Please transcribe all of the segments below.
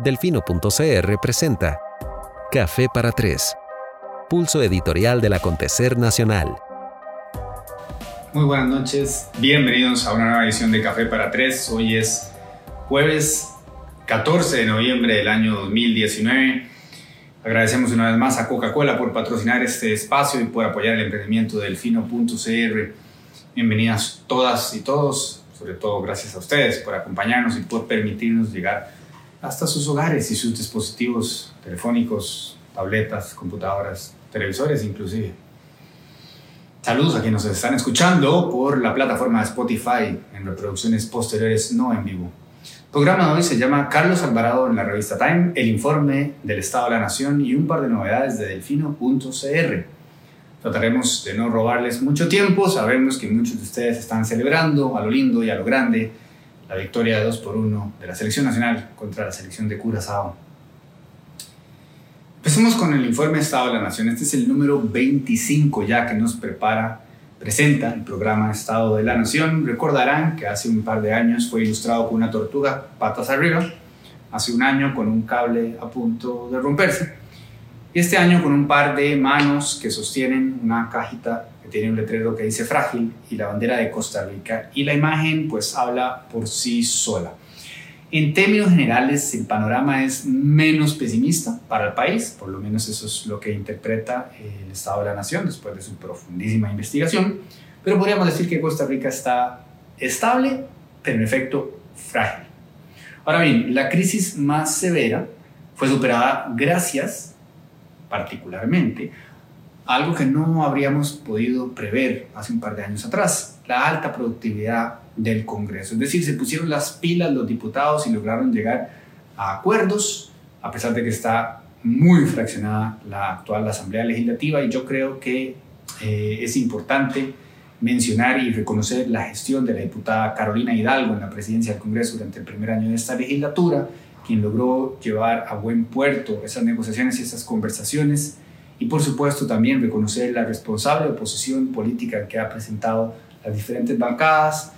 Delfino.cr presenta Café para Tres, pulso editorial del acontecer nacional. Muy buenas noches, bienvenidos a una nueva edición de Café para Tres. Hoy es jueves 14 de noviembre del año 2019. Agradecemos una vez más a Coca-Cola por patrocinar este espacio y por apoyar el emprendimiento del Delfino.cr. Bienvenidas todas y todos, sobre todo gracias a ustedes por acompañarnos y por permitirnos llegar hasta sus hogares y sus dispositivos telefónicos, tabletas, computadoras, televisores inclusive. Saludos a quienes nos están escuchando por la plataforma Spotify en reproducciones posteriores no en vivo. El programa de hoy se llama Carlos Alvarado en la revista Time, el informe del Estado de la Nación y un par de novedades de delfino.cr. Trataremos de no robarles mucho tiempo, sabemos que muchos de ustedes están celebrando a lo lindo y a lo grande la victoria de 2 por 1 de la selección nacional contra la selección de Curazao. Empecemos con el informe Estado de la Nación. Este es el número 25 ya que nos prepara, presenta el programa Estado de la Nación. Recordarán que hace un par de años fue ilustrado con una tortuga patas arriba, hace un año con un cable a punto de romperse y este año con un par de manos que sostienen una cajita tiene un letrero que dice frágil y la bandera de Costa Rica y la imagen pues habla por sí sola. En términos generales el panorama es menos pesimista para el país, por lo menos eso es lo que interpreta el Estado de la Nación después de su profundísima investigación, pero podríamos decir que Costa Rica está estable, pero en efecto frágil. Ahora bien, la crisis más severa fue superada gracias particularmente algo que no habríamos podido prever hace un par de años atrás, la alta productividad del Congreso. Es decir, se pusieron las pilas los diputados y lograron llegar a acuerdos, a pesar de que está muy fraccionada la actual Asamblea Legislativa y yo creo que eh, es importante mencionar y reconocer la gestión de la diputada Carolina Hidalgo en la presidencia del Congreso durante el primer año de esta legislatura, quien logró llevar a buen puerto esas negociaciones y esas conversaciones y por supuesto también reconocer la responsable oposición política que ha presentado las diferentes bancadas,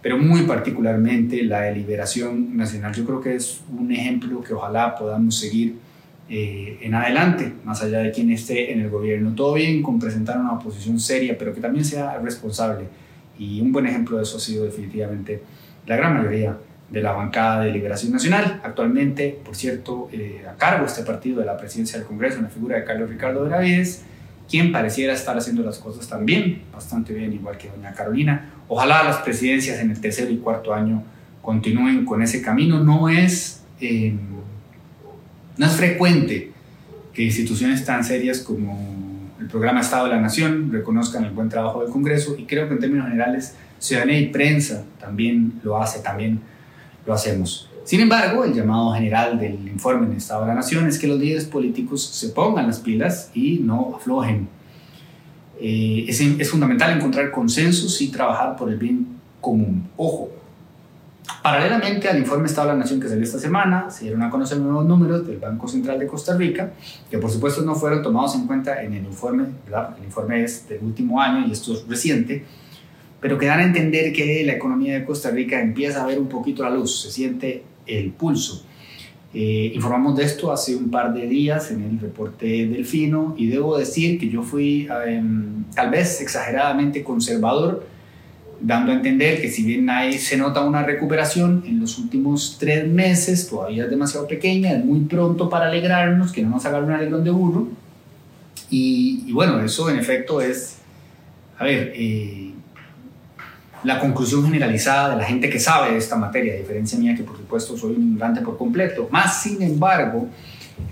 pero muy particularmente la de Liberación Nacional. Yo creo que es un ejemplo que ojalá podamos seguir eh, en adelante, más allá de quien esté en el gobierno. Todo bien con presentar una oposición seria, pero que también sea responsable. Y un buen ejemplo de eso ha sido definitivamente la gran mayoría de la bancada de Liberación Nacional, actualmente, por cierto, eh, a cargo este partido de la presidencia del Congreso en la figura de Carlos Ricardo Benavides, quien pareciera estar haciendo las cosas también, bastante bien, igual que doña Carolina. Ojalá las presidencias en el tercer y cuarto año continúen con ese camino. No es, em, no es frecuente que instituciones tan serias como el programa Estado de la Nación reconozcan el buen trabajo del Congreso y creo que en términos generales ciudadanía y prensa también lo hace, también lo hacemos. Sin embargo, el llamado general del informe del Estado de la Nación es que los líderes políticos se pongan las pilas y no aflojen. Eh, es, es, fundamental encontrar consensos y trabajar por el bien común. Ojo, paralelamente al informe Estado de la Nación que salió esta semana, se dieron a conocer nuevos números del Banco Central de Costa Rica, que por supuesto no fueron tomados en cuenta en el informe, ¿verdad? el informe es del último año y esto es reciente, pero que dan a entender que la economía de Costa Rica empieza a ver un poquito la luz, se siente el pulso. Eh, informamos de esto hace un par de días en el reporte Delfino y debo decir que yo fui em, tal vez exageradamente conservador, dando a entender que si bien ahí se nota una recuperación en los últimos tres meses, todavía es demasiado pequeña, es muy pronto para alegrarnos, que no nos haga un alegrón de burro. Y, y, bueno, eso en efecto es, a ver, eh, la conclusión generalizada de la gente que sabe de esta materia, a diferencia mía que por supuesto soy un ignorante por completo. Más sin embargo,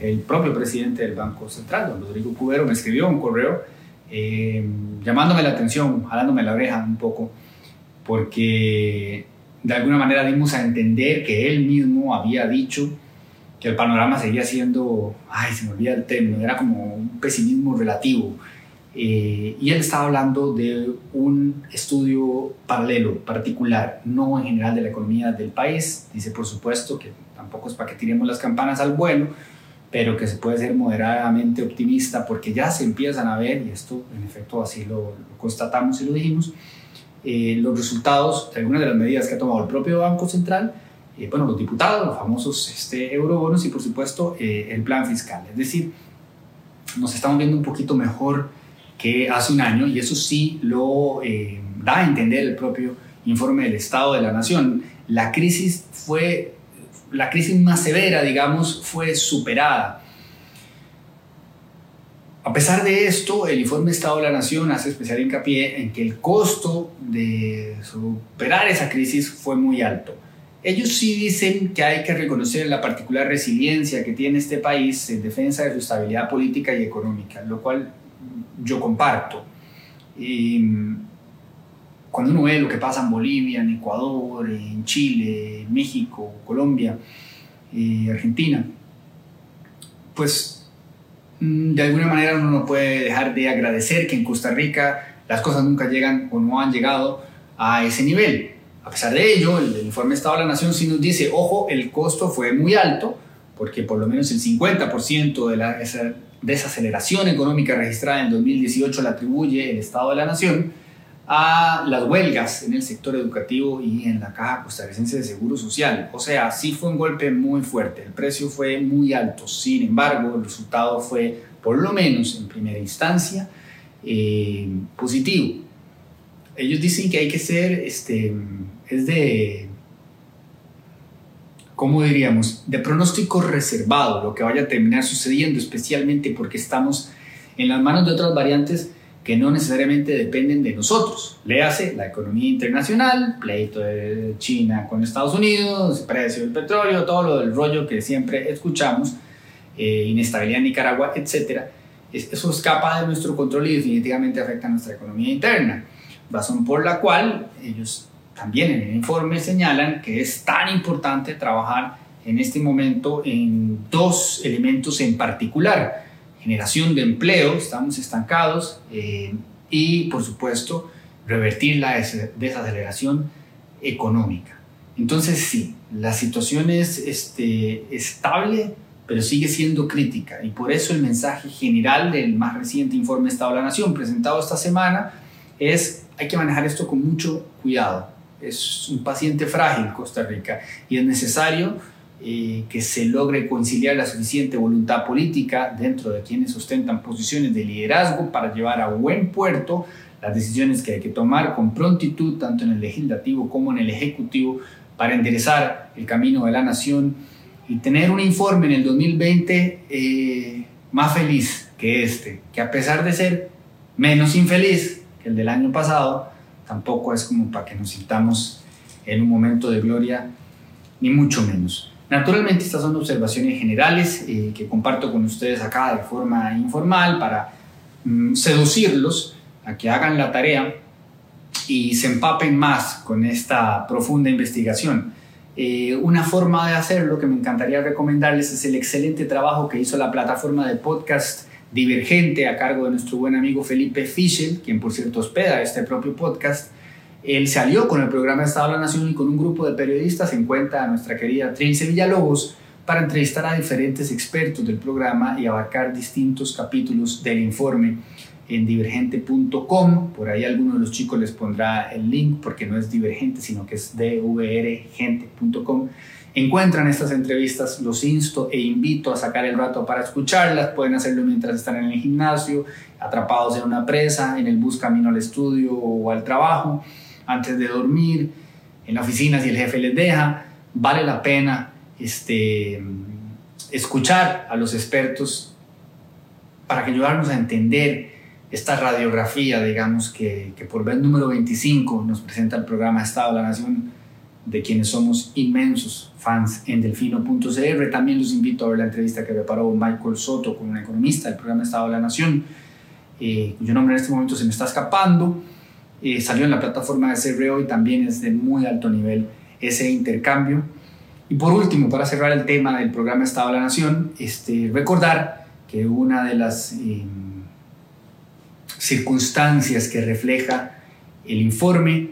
el propio presidente del Banco Central, don Rodrigo Cubero, me escribió un correo eh, llamándome la atención, jalándome la oreja un poco, porque de alguna manera dimos a entender que él mismo había dicho que el panorama seguía siendo, ay, se me olvida el término, era como un pesimismo relativo eh, y él estaba hablando de un estudio paralelo, particular, no en general de la economía del país. Dice, por supuesto, que tampoco es para que tiremos las campanas al vuelo, pero que se puede ser moderadamente optimista porque ya se empiezan a ver, y esto en efecto así lo, constatamos y lo dijimos, eh, los resultados de algunas de las medidas que ha tomado el propio Banco Central eh, bueno, los diputados, los famosos este, eurobonos y por supuesto eh, el plan fiscal. Es decir, nos estamos viendo un poquito mejor hace un año y eso sí lo eh, da a entender el propio informe del Estado de la Nación. La crisis fue, la crisis más severa, digamos, fue superada. A pesar de esto, el informe Estado de la Nación hace especial hincapié en que el costo de superar esa crisis fue muy alto. Ellos sí dicen que hay que reconocer la particular resiliencia que tiene este país en defensa de su estabilidad política y económica, lo cual yo comparto. Y cuando uno ve lo que pasa en Bolivia, en Ecuador, en Chile, México, Colombia, y Argentina, pues Mm, de alguna manera uno no puede dejar de agradecer que en Costa Rica las cosas nunca llegan o no han llegado a ese nivel. A pesar de ello, el, informe Estado de la Nación sí nos dice, ojo, el costo fue muy alto, porque por lo menos el 50% de la desaceleración económica registrada en 2018 la atribuye el Estado de la Nación a las huelgas en el sector educativo y en la Caja Costarricense de Seguro Social. O sea, sí fue un golpe muy fuerte, el precio fue muy alto, sin embargo, el resultado fue, por lo menos en primera instancia, eh, positivo. Ellos dicen que hay que ser, este, es de, ¿cómo diríamos?, de pronóstico reservado lo que vaya a terminar sucediendo, especialmente porque estamos en las manos de otras variantes que no necesariamente dependen de nosotros. Le hace la economía internacional, pleito de China con Estados Unidos, precio del petróleo, todo lo del rollo que siempre escuchamos, eh, inestabilidad en Nicaragua, etc. Eso escapa de nuestro control y definitivamente afecta a nuestra economía interna. Razón por la cual ellos también en el informe señalan que es tan importante trabajar en este momento en dos elementos en particular generación de empleo, estamos estancados, eh, y por supuesto revertir la desaceleración económica. Entonces sí, la situación es este, estable, pero sigue siendo crítica y por eso el mensaje general del más reciente informe Estado de la Nación presentado esta semana es hay que manejar esto con mucho cuidado. Es un paciente frágil Costa Rica y es necesario eh, que se logre conciliar la suficiente voluntad política dentro de quienes sustentan posiciones de liderazgo para llevar a buen puerto las decisiones que hay que tomar con prontitud, tanto en el legislativo como en el ejecutivo, para enderezar el camino de la nación y tener un informe en el 2020 eh, más feliz que este, que a pesar de ser menos infeliz que el del año pasado, tampoco es como para que nos sintamos en un momento de gloria, ni mucho menos. Naturalmente estas son observaciones generales eh, que comparto con ustedes acá de forma informal para mm, seducirlos a que hagan la tarea y se empapen más con esta profunda investigación. Eh, una forma de hacerlo que me encantaría recomendarles es el excelente trabajo que hizo la plataforma de podcast Divergente a cargo de nuestro buen amigo Felipe Fischel, quien por cierto hospeda este propio podcast él salió con el programa Estado de la Nación y con un grupo de periodistas en cuenta a nuestra querida Trince Villalobos para entrevistar a diferentes expertos del programa y abarcar distintos capítulos del informe en divergente.com. Por ahí alguno de los chicos les pondrá el link porque no es divergente, sino que es dvrgente.com. Encuentran estas entrevistas, los insto e invito a sacar el rato para escucharlas. Pueden hacerlo mientras están en el gimnasio, atrapados en una presa, en el bus camino al estudio o al trabajo antes de dormir, en la oficina si el jefe les deja, vale la pena este, escuchar a los expertos para que ayudarnos a entender esta radiografía, digamos, que, que por vez número 25 nos presenta el programa Estado de la Nación, de quienes somos inmensos fans en delfino.cr. También los invito a ver la entrevista que preparó Michael Soto con un economista del programa Estado de la Nación, eh, cuyo nombre en este momento se me está escapando salió en la plataforma de CREO y también es de muy alto nivel ese intercambio. Y por último, para cerrar el tema del programa Estado de la Nación, este, recordar que una de las em, circunstancias que refleja el informe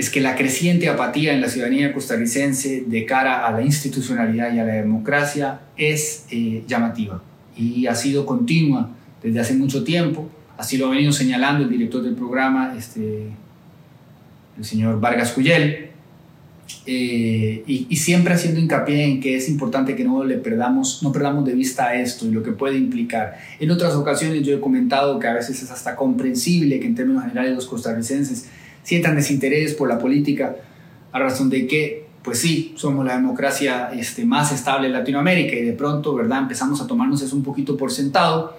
es que la creciente apatía en la ciudadanía costarricense de cara a la institucionalidad y a la democracia es eh, llamativa y ha sido continua desde hace mucho tiempo. Así lo ha venido señalando el director del programa, este, el señor Vargas Cuyel. eh, y, siempre haciendo hincapié en que es importante que no le perdamos, no perdamos de vista esto y lo que puede implicar. En otras ocasiones yo he comentado que a veces es hasta comprensible que en términos generales los costarricenses sientan desinterés por la política a razón de que, pues sí, somos la democracia este, más estable en Latinoamérica y de pronto, ¿verdad? Empezamos a tomarnos eso un poquito por sentado,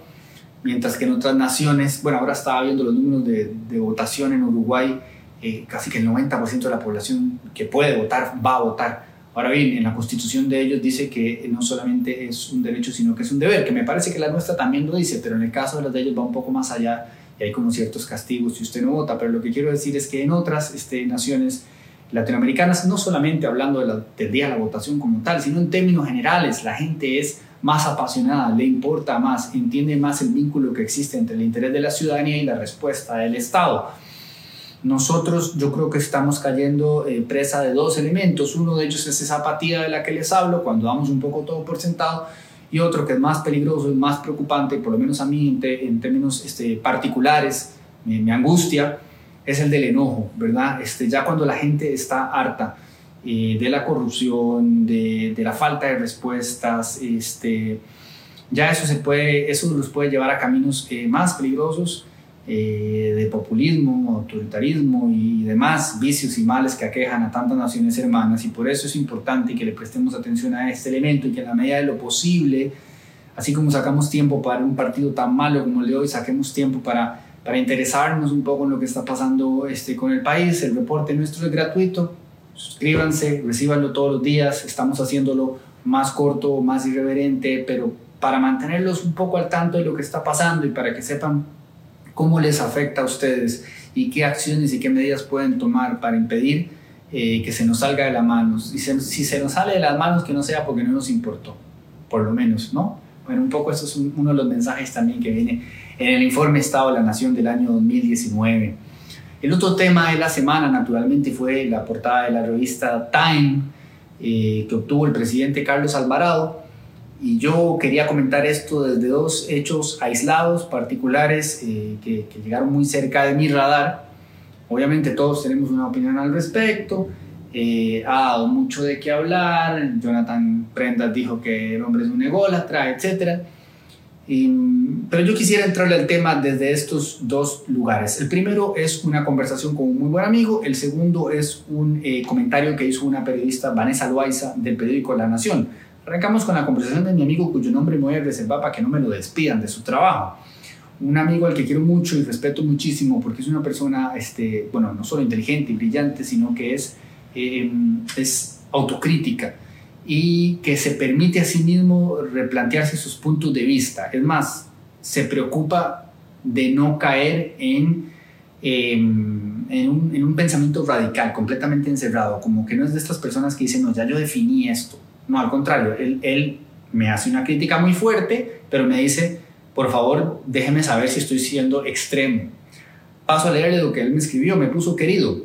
mientras que en otras naciones, bueno, ahora estaba viendo los números de, de votación en Uruguay, eh, casi que el 90% de la población que puede votar va a votar. Ahora bien, en la constitución de ellos dice que no solamente es un derecho, sino que es un deber, que me parece que la nuestra también lo dice, pero en el caso de las de ellos va un poco más allá hay como ciertos castigos si usted no vota. Pero lo que quiero decir es que en otras este, naciones latinoamericanas, no solamente hablando de la, del día de la votación como tal, sino en términos generales, la gente es más apasionada, le importa más, entiende más el vínculo que existe entre el interés de la ciudadanía y la respuesta del Estado. Nosotros yo creo que estamos cayendo eh, presa de dos elementos. Uno de ellos es esa apatía de la que les hablo, cuando damos un poco todo por sentado, y otro que es más peligroso y más preocupante, por lo menos a mí en, términos este, particulares, me, angustia, es el del enojo, ¿verdad? Este, ya cuando la gente está harta eh, de la corrupción, de, de, la falta de respuestas, este, ya eso, se puede, eso los puede llevar a caminos eh, más peligrosos eh, de populismo, autoritarismo y demás vicios y males que aquejan a tantas naciones hermanas. Y por eso es importante que le prestemos atención a este elemento y que en la medida de lo posible, así como sacamos tiempo para un partido tan malo como el de hoy, saquemos tiempo para, para interesarnos un poco en lo que está pasando este, con el país. El reporte nuestro es gratuito, suscríbanse, recibanlo todos los días, estamos haciéndolo más corto, más irreverente, pero para mantenerlos un poco al tanto de lo que está pasando y para que sepan cómo les afecta a ustedes y qué acciones y qué medidas pueden tomar para impedir eh, que se nos salga de las manos. Y si se nos sale de las manos, que no sea porque no nos importó, por lo menos, ¿no? Bueno, un poco eso es uno de los mensajes también que viene en el informe Estado de la Nación del año 2019. El otro tema de la semana, naturalmente, fue la portada de la revista Time, eh, que obtuvo el presidente Carlos Alvarado, y yo quería comentar esto desde dos hechos aislados, particulares, eh, que, llegaron muy cerca de mi radar. Obviamente todos tenemos una opinión al respecto. Eh, ha dado mucho de qué hablar. Jonathan Prendas dijo que el hombre es un ególatra, etc. pero yo quisiera entrarle al tema desde estos dos lugares. El primero es una conversación con un muy buen amigo. El segundo es un eh, comentario que hizo una periodista, Vanessa Loaiza, del periódico La Nación Arrancamos con la conversación de mi amigo cuyo nombre me voy a reservar para que no me lo despidan de su trabajo. Un amigo al que quiero mucho y respeto muchísimo porque es una persona, este, bueno, no solo inteligente y brillante, sino que es, em, es autocrítica y que se permite a sí mismo replantearse sus puntos de vista. Es más, se preocupa de no caer en, em, en, un, en, un, pensamiento radical, completamente encerrado, como que no es de estas personas que dicen, no, ya yo definí esto, no, al contrario, él, me hace una crítica muy fuerte, pero me dice, por favor, déjeme saber si estoy siendo extremo. Paso a leerle lo que él me escribió, me puso querido.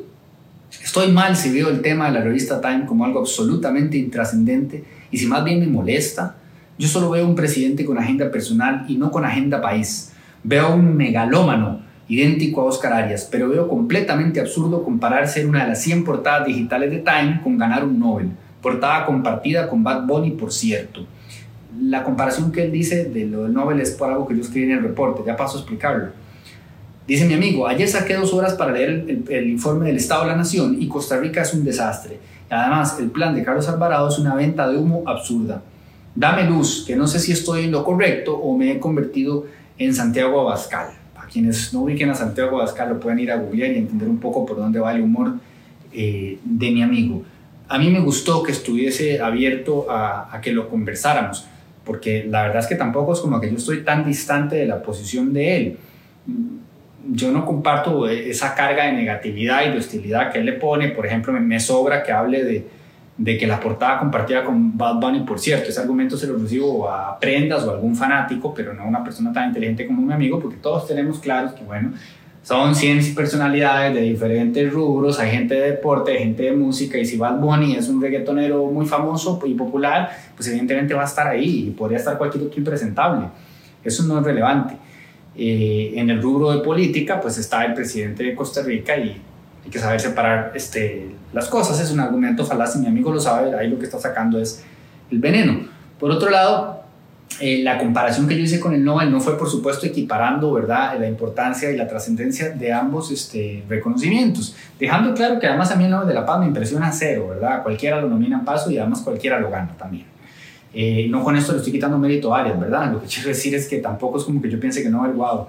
Estoy mal si veo el tema de la revista Time como algo absolutamente intrascendente y si más bien me molesta. Yo solo veo un presidente con agenda personal y no con agenda país. Veo un megalómano idéntico a Oscar Arias, pero veo completamente absurdo comparar ser una de las 100 portadas digitales de Time con ganar un Nobel portada compartida con Bad Bunny, por cierto. La comparación que él dice de lo del Nobel es por algo que yo escribí en el reporte, ya paso a explicarlo. Dice mi amigo, ayer saqué dos horas para leer el, informe del Estado de la Nación y Costa Rica es un desastre. Además, el plan de Carlos Alvarado es una venta de humo absurda. Dame luz, que no sé si estoy en lo correcto o me he convertido en Santiago Abascal. Para quienes no ubiquen a Santiago Abascal lo pueden ir a googlear y entender un poco por dónde va el humor eh, de mi amigo a mí me gustó que estuviese abierto a, que lo conversáramos, porque la verdad es que tampoco es como que yo estoy tan distante de la posición de él. Yo no comparto esa carga de negatividad y de hostilidad que él le pone. Por ejemplo, me, sobra que hable de, de que la portada compartida con Bad Bunny, por cierto, ese argumento se lo recibo a prendas o a algún fanático, pero no a una persona tan inteligente como mi amigo, porque todos tenemos claros que, bueno, son 100 personalidades de diferentes rubros, hay gente de deporte, hay gente de música, y si Bad Bunny es un reggaetonero muy famoso y popular, pues evidentemente va a estar ahí y podría estar cualquier otro impresentable. Eso no es relevante. Eh, en el rubro de política, pues está el presidente de Costa Rica y hay que saber separar este, las cosas, es un argumento falaz y mi amigo lo sabe, ahí lo que está sacando es el veneno. Por otro lado, eh, la comparación que yo hice con el Nobel no fue, por supuesto, equiparando ¿verdad? la importancia y la trascendencia de ambos este, reconocimientos, dejando claro que además a mí el Nobel de la Paz me impresiona cero, ¿verdad? Cualquiera lo nomina en paso y además cualquiera lo gana también. Eh, no con esto le estoy quitando mérito a Arias, ¿verdad? Lo que quiero decir es que tampoco es como que yo piense que Nobel, wow.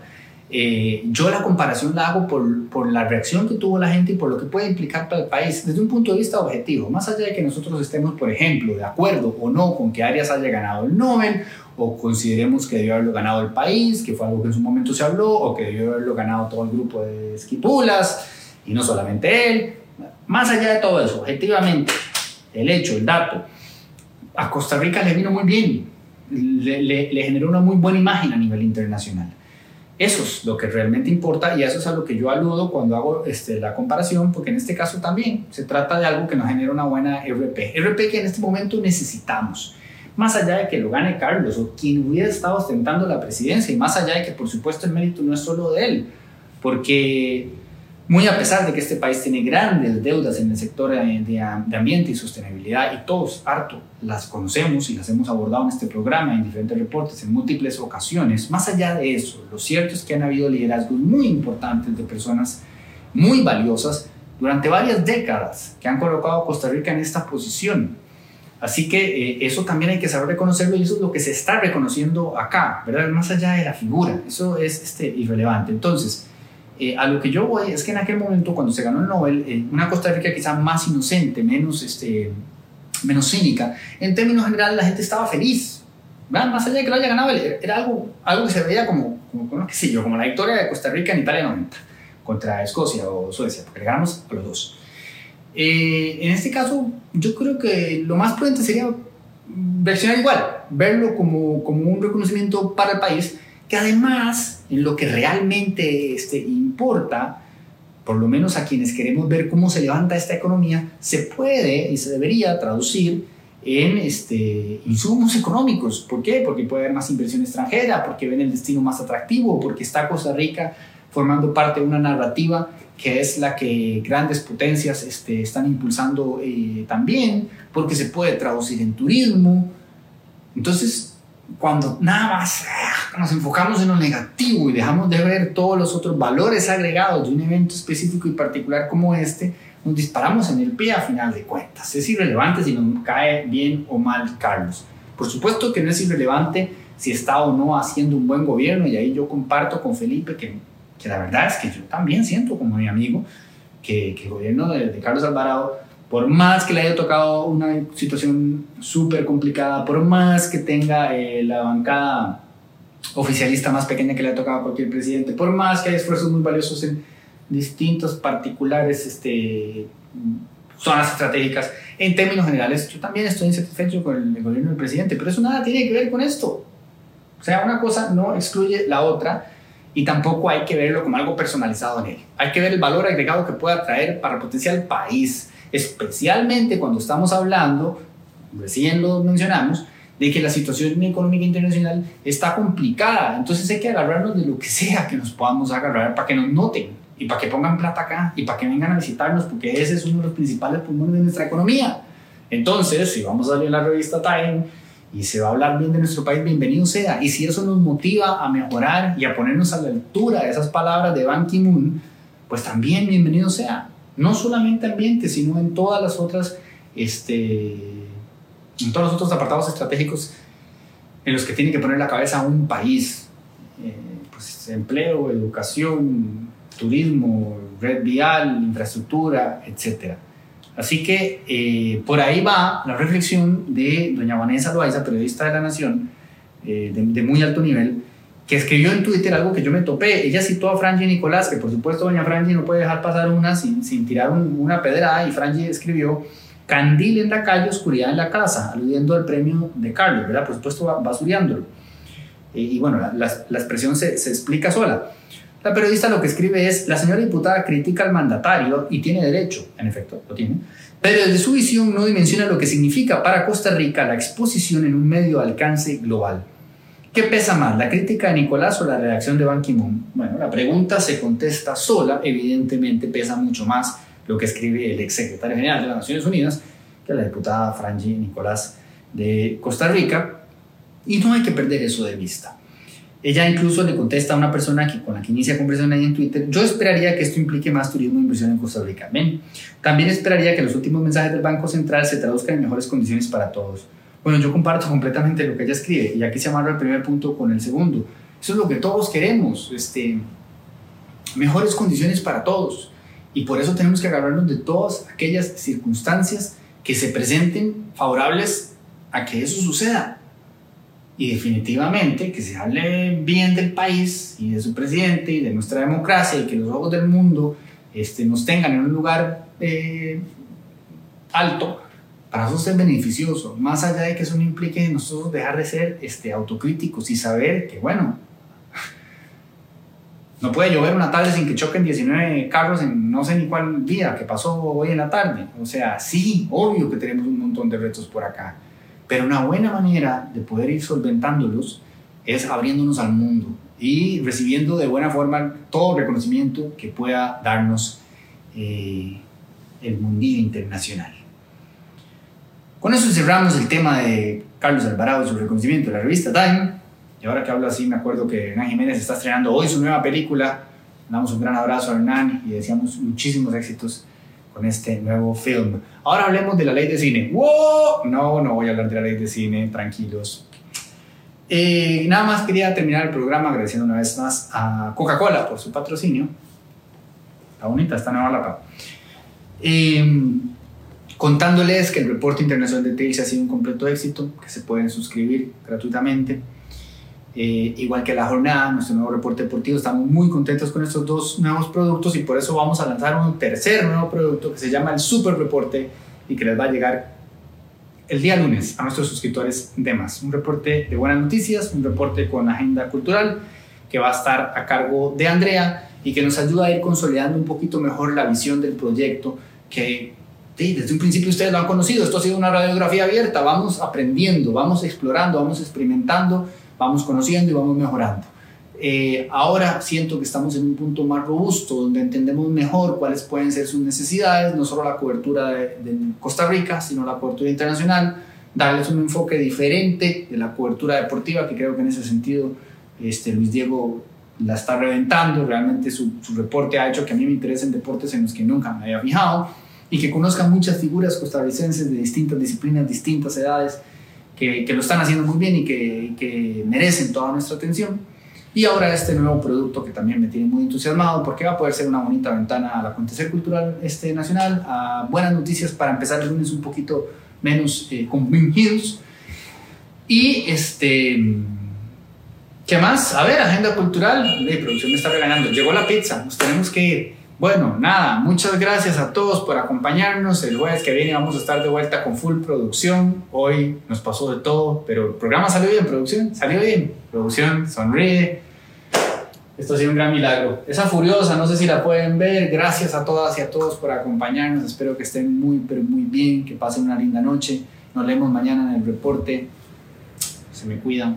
Eh, yo la comparación la hago por, por, la reacción que tuvo la gente y por lo que puede implicar para el país desde un punto de vista objetivo, más allá de que nosotros estemos, por ejemplo, de acuerdo o no con que Arias haya ganado el Nobel o consideremos que debió haberlo ganado el país, que fue algo que en su momento se habló, o que debió haberlo ganado todo el grupo de esquipulas, y no solamente él. Más allá de todo eso, objetivamente, el hecho, el dato, a Costa Rica le vino muy bien, le, le, generó una muy buena imagen a nivel internacional. Eso es lo que realmente importa y eso es a lo que yo aludo cuando hago este, la comparación, porque en este caso también se trata de algo que nos genera una buena RP. RP que en este momento necesitamos más allá de que lo gane Carlos o quien hubiera estado ostentando la presidencia, y más allá de que por supuesto el mérito no es solo de él, porque muy a pesar de que este país tiene grandes deudas en el sector de, ambiente y sostenibilidad, y todos harto las conocemos y las hemos abordado en este programa, en diferentes reportes, en múltiples ocasiones, más allá de eso, lo cierto es que han habido liderazgos muy importantes de personas muy valiosas durante varias décadas que han colocado a Costa Rica en esta posición Así que eh, eso también hay que saber reconocerlo y eso es lo que se está reconociendo acá, ¿verdad? Más allá de la figura, eso es este, irrelevante. Entonces, eh, a lo que yo voy es que en aquel momento, cuando se ganó el Nobel, eh, una Costa Rica quizá más inocente, menos, este, menos cínica, en términos generales la gente estaba feliz, ¿verdad? Más allá de que lo haya ganado, era algo, algo que se veía como, como, qué sé yo, como la victoria de Costa Rica en Italia 90 contra Escocia o Suecia, porque le ganamos a los dos. Eh, en este caso, yo creo que lo más prudente sería versionar igual, verlo como, como un reconocimiento para el país, que además, en lo que realmente este, importa, por lo menos a quienes queremos ver cómo se levanta esta economía, se puede y se debería traducir en este, insumos económicos. ¿Por qué? Porque puede haber más inversión extranjera, porque ven el destino más atractivo, porque está Costa Rica formando parte de una narrativa que es la que grandes potencias este, están impulsando eh, también, porque se puede traducir en turismo. Entonces, cuando nada más ah, nos enfocamos en lo negativo y dejamos de ver todos los otros valores agregados de un evento específico y particular como este, nos disparamos en el pie a final de cuentas. Es irrelevante si nos cae bien o mal Carlos. Por supuesto que no es irrelevante si está o no haciendo un buen gobierno y ahí yo comparto con Felipe que que la verdad es que yo también siento como mi amigo que, que el gobierno de, Carlos Alvarado, por más que le haya tocado una situación súper complicada, por más que tenga eh, la bancada oficialista más pequeña que le ha tocado a cualquier presidente, por más que haya esfuerzos muy valiosos en distintos particulares este, zonas estratégicas, en términos generales, yo también estoy insatisfecho con el, gobierno del presidente, pero eso nada tiene que ver con esto. O sea, una cosa no excluye la otra y tampoco hay que verlo como algo personalizado en él. Hay que ver el valor agregado que pueda traer para potenciar el país, especialmente cuando estamos hablando, recién lo mencionamos, de que la situación económica internacional está complicada. Entonces hay que agarrarnos de lo que sea que nos podamos agarrar para que nos noten y para que pongan plata acá y para que vengan a visitarnos, porque ese es uno de los principales pulmones de nuestra economía. Entonces, si vamos a salir la revista Time, y se va a hablar bien de nuestro país, bienvenido sea. Y si eso nos motiva a mejorar y a ponernos a la altura de esas palabras de Ban Ki-moon, pues también bienvenido sea. No solamente ambiente, sino en todas las otras, este, en todos los otros apartados estratégicos en los que tiene que poner la cabeza un país. Eh, pues empleo, educación, turismo, red vial, infraestructura, etcétera. Así que eh, por ahí va la reflexión de doña Vanessa Loaiza, periodista de La Nación, eh, de, muy alto nivel, que escribió en Twitter algo que yo me topé. Ella citó a Franji Nicolás, que por supuesto doña Franji no puede dejar pasar una sin, sin tirar una pedrada, y Franji escribió Candil en la calle, oscuridad en la casa, aludiendo al premio de Carlos, ¿verdad? Por supuesto basuriándolo. Eh, y bueno, la, la, expresión se, se explica sola. La periodista lo que escribe es, la señora diputada critica al mandatario y tiene derecho, en efecto, lo tiene, pero desde su visión no dimensiona lo que significa para Costa Rica la exposición en un medio de alcance global. ¿Qué pesa más, la crítica de Nicolás o la reacción de Ban Ki-moon? Bueno, la pregunta se contesta sola, evidentemente pesa mucho más lo que escribe el ex secretario general de las Naciones Unidas, que la diputada Franji Nicolás de Costa Rica, y no hay que perder eso de vista. Ella incluso le contesta a una persona que, con la que inicia conversación ahí en Twitter, yo esperaría que esto implique más turismo e inversión en Costa Rica. También esperaría que los últimos mensajes del Banco Central se traduzcan en mejores condiciones para todos. Bueno, yo comparto completamente lo que ella escribe y aquí se amarra el primer punto con el segundo. Eso es lo que todos queremos, este, mejores condiciones para todos. Y por eso tenemos que agarrarnos de todas aquellas circunstancias que se presenten favorables a que eso suceda. Y definitivamente que se hable bien del país y de su presidente y de nuestra democracia y que los ojos del mundo este, nos tengan en un lugar eh, alto para eso es beneficioso, más allá de que eso no implique nosotros dejar de ser este, autocríticos y saber que, bueno, no puede llover una tarde sin que choquen 19 carros en no sé ni cuál día que pasó hoy en la tarde. O sea, sí, obvio que tenemos un montón de retos por acá, pero una buena manera de poder ir solventándolos es abriéndonos al mundo y recibiendo de buena forma todo el reconocimiento que pueda darnos eh, el mundillo internacional. Con eso cerramos el tema de Carlos Alvarado su reconocimiento de la revista Time. Y ahora que hablo así, me acuerdo que Hernán Jiménez está estrenando hoy su nueva película. Damos un gran abrazo a Hernán y deseamos muchísimos éxitos con este nuevo film. Ahora hablemos de la ley de cine. ¡Wow! No, no voy a hablar de la ley de cine, tranquilos. Eh, nada más quería terminar el programa agradeciendo una vez más a Coca-Cola por su patrocinio. Está bonita esta nueva lapa. Eh, contándoles que el reporte internacional de Tails ha sido un completo éxito, que se pueden suscribir gratuitamente. Eh, igual que la jornada, nuestro nuevo reporte deportivo, estamos muy contentos con estos dos nuevos productos y por eso vamos a lanzar un tercer nuevo producto que se llama el Super Reporte y que les va a llegar el día lunes a nuestros suscriptores de más. Un reporte de buenas noticias, un reporte con agenda cultural que va a estar a cargo de Andrea y que nos ayuda a ir consolidando un poquito mejor la visión del proyecto que desde un principio ustedes lo han conocido, esto ha sido una radiografía abierta, vamos aprendiendo, vamos explorando, vamos experimentando, vamos conociendo y vamos mejorando. Eh, ahora siento que estamos en un punto más robusto, donde entendemos mejor cuáles pueden ser sus necesidades, no solo la cobertura de, Costa Rica, sino la cobertura internacional, darles un enfoque diferente de la cobertura deportiva, que creo que en ese sentido este, Luis Diego la está reventando, realmente su, su reporte ha hecho que a mí me interesen deportes en los que nunca me había fijado y que conozcan muchas figuras costarricenses de distintas disciplinas, distintas edades, que, que lo están haciendo muy bien y que, que, merecen toda nuestra atención. Y ahora este nuevo producto que también me tiene muy entusiasmado porque va a poder ser una bonita ventana al acontecer cultural este nacional, a buenas noticias para empezar el lunes un poquito menos eh. Y este... ¿Qué más? A ver, agenda cultural. La producción me está regañando. Llegó la pizza, nos tenemos que ir. Bueno, nada, muchas gracias a todos por acompañarnos. El jueves que viene vamos a estar de vuelta con full producción. Hoy nos pasó de todo, pero el programa salió bien, producción, salió bien. Producción, sonríe. Esto ha sido un gran milagro. Esa furiosa, no sé si la pueden ver. Gracias a todas y a todos por acompañarnos. Espero que estén muy, pero muy bien, que pasen una linda noche. Nos leemos mañana en el reporte. Se me cuidan.